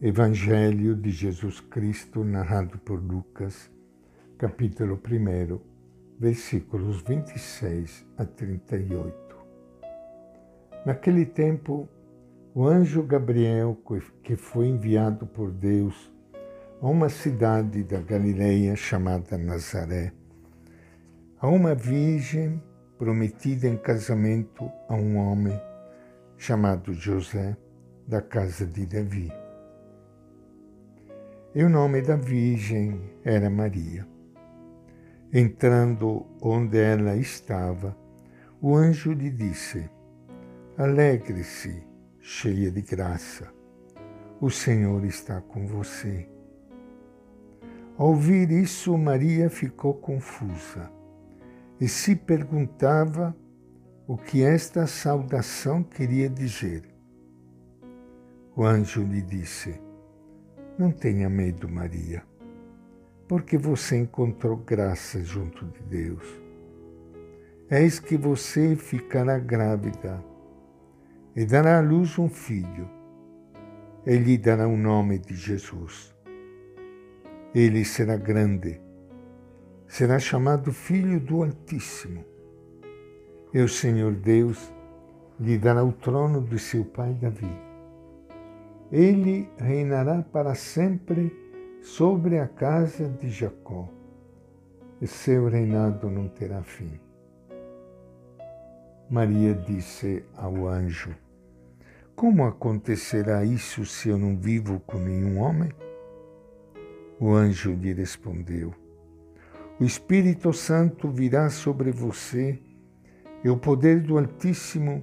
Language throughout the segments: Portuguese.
Evangelho de Jesus Cristo, narrado por Lucas, capítulo 1, versículos 26 a 38. Naquele tempo, o anjo Gabriel, que foi enviado por Deus a uma cidade da Galileia chamada Nazaré, a uma virgem prometida em casamento a um homem chamado José, da casa de Davi e o nome da Virgem era Maria. Entrando onde ela estava, o anjo lhe disse: Alegre-se, cheia de graça, o Senhor está com você. Ao ouvir isso, Maria ficou confusa e se perguntava o que esta saudação queria dizer. O anjo lhe disse: não tenha medo, Maria, porque você encontrou graça junto de Deus. Eis que você ficará grávida e dará à luz um filho. Ele dará o nome de Jesus. Ele será grande, será chamado Filho do Altíssimo. E o Senhor Deus lhe dará o trono de seu pai Davi ele reinará para sempre sobre a casa de Jacó, e seu reinado não terá fim. Maria disse ao anjo: Como acontecerá isso se eu não vivo com nenhum homem? O anjo lhe respondeu: O Espírito Santo virá sobre você e o poder do Altíssimo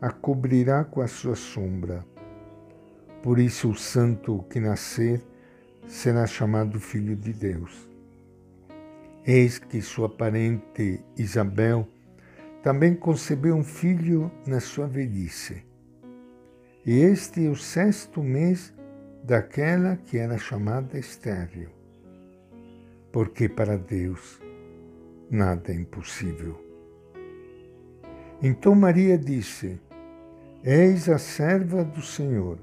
a cobrirá com a sua sombra. Por isso, o santo que nascer será chamado Filho de Deus. Eis que sua parente Isabel também concebeu um filho na sua velhice. E este é o sexto mês daquela que era chamada estéril. Porque para Deus nada é impossível. Então Maria disse: Eis a serva do Senhor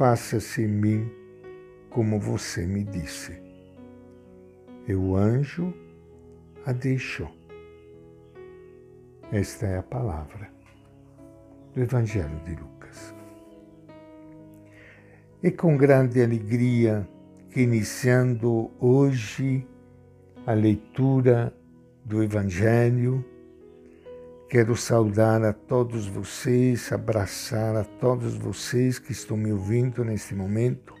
faça-se em mim como você me disse. E o anjo a deixou. Esta é a palavra do Evangelho de Lucas. E com grande alegria que iniciando hoje a leitura do Evangelho, Quero saudar a todos vocês, abraçar a todos vocês que estão me ouvindo neste momento,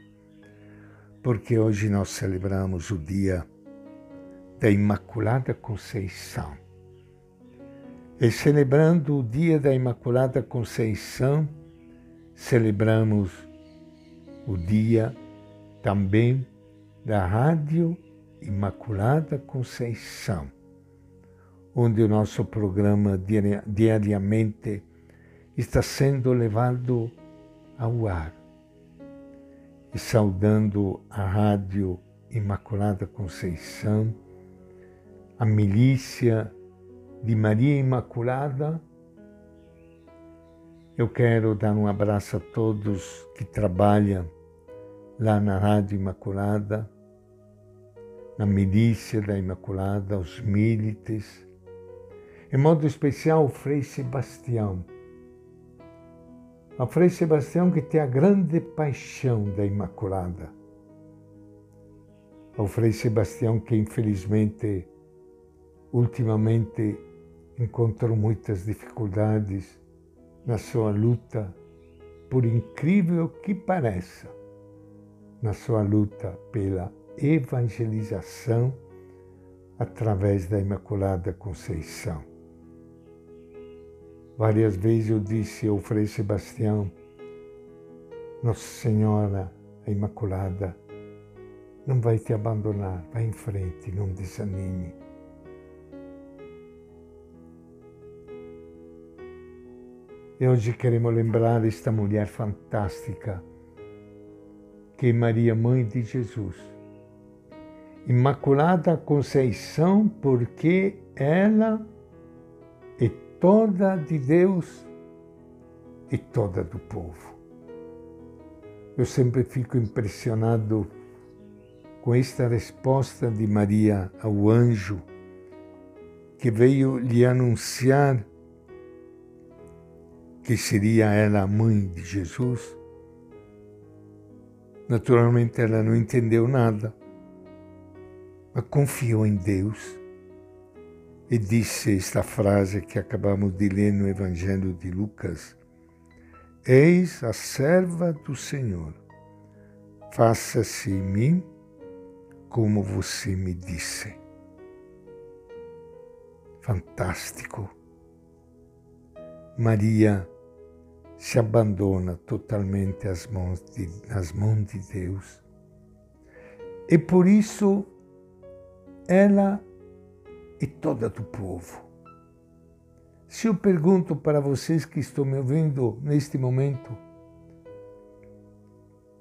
porque hoje nós celebramos o dia da Imaculada Conceição. E celebrando o dia da Imaculada Conceição, celebramos o dia também da Rádio Imaculada Conceição onde o nosso programa diariamente está sendo levado ao ar. E saudando a Rádio Imaculada Conceição, a milícia de Maria Imaculada, eu quero dar um abraço a todos que trabalham lá na Rádio Imaculada, na milícia da Imaculada, aos milites, em modo especial Frei Sebastião. O Frei Sebastião que tem a grande paixão da Imaculada. O Frei Sebastião que infelizmente ultimamente encontrou muitas dificuldades na sua luta, por incrível que pareça, na sua luta pela evangelização através da Imaculada Conceição. Várias vezes eu disse ao Frei Sebastião, Nossa Senhora a Imaculada não vai te abandonar, vai em frente, não desanime. E hoje queremos lembrar esta mulher fantástica, que é Maria, Mãe de Jesus. Imaculada Conceição, porque ela toda de Deus e toda do povo. Eu sempre fico impressionado com esta resposta de Maria ao anjo que veio lhe anunciar que seria ela a mãe de Jesus. Naturalmente ela não entendeu nada, mas confiou em Deus e disse esta frase que acabamos de ler no Evangelho de Lucas: Eis a serva do Senhor, faça-se em mim como você me disse. Fantástico. Maria se abandona totalmente às mãos de, nas mãos de Deus. E por isso ela e toda do povo. Se eu pergunto para vocês que estão me ouvindo neste momento,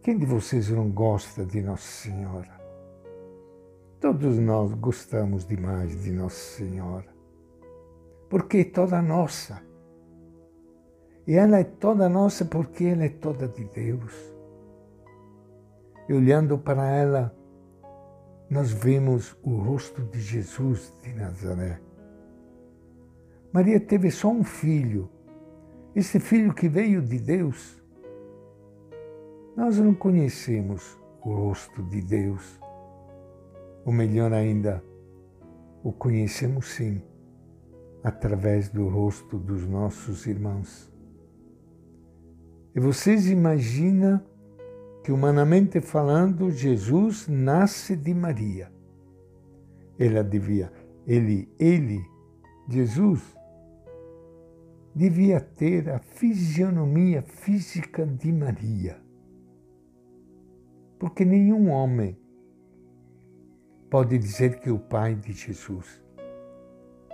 quem de vocês não gosta de Nossa Senhora? Todos nós gostamos demais de Nossa Senhora, porque é toda nossa. E ela é toda nossa porque ela é toda de Deus. E olhando para ela, nós vemos o rosto de Jesus de Nazaré. Maria teve só um filho, esse filho que veio de Deus. Nós não conhecemos o rosto de Deus. Ou melhor ainda, o conhecemos sim, através do rosto dos nossos irmãos. E vocês imaginam que, humanamente falando, Jesus nasce de Maria. Ela devia, ele, ele, Jesus, devia ter a fisionomia física de Maria. Porque nenhum homem pode dizer que o pai de Jesus.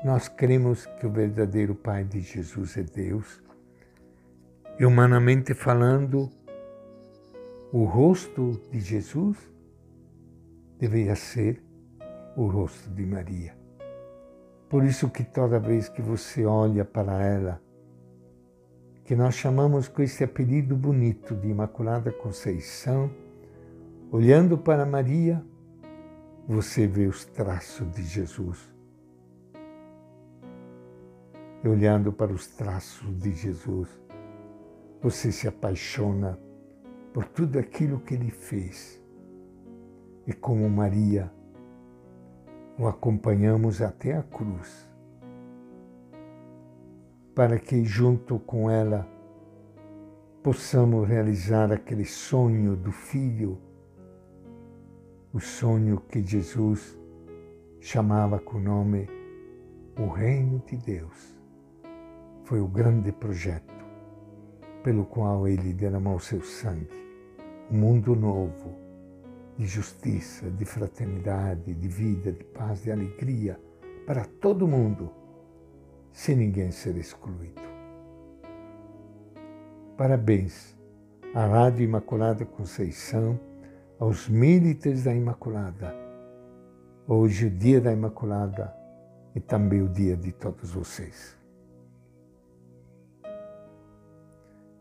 Nós cremos que o verdadeiro pai de Jesus é Deus. E humanamente falando, o rosto de Jesus deveria ser o rosto de Maria. Por isso que toda vez que você olha para ela, que nós chamamos com esse apelido bonito de Imaculada Conceição, olhando para Maria, você vê os traços de Jesus. E olhando para os traços de Jesus, você se apaixona por tudo aquilo que ele fez. E como Maria, o acompanhamos até a cruz, para que junto com ela possamos realizar aquele sonho do Filho, o sonho que Jesus chamava com o nome o Reino de Deus. Foi o grande projeto pelo qual ele derramou seu sangue um mundo novo de justiça, de fraternidade, de vida, de paz, de alegria para todo mundo, sem ninguém ser excluído. Parabéns à Rádio Imaculada Conceição, aos militantes da Imaculada. Hoje, o dia da Imaculada e também o dia de todos vocês.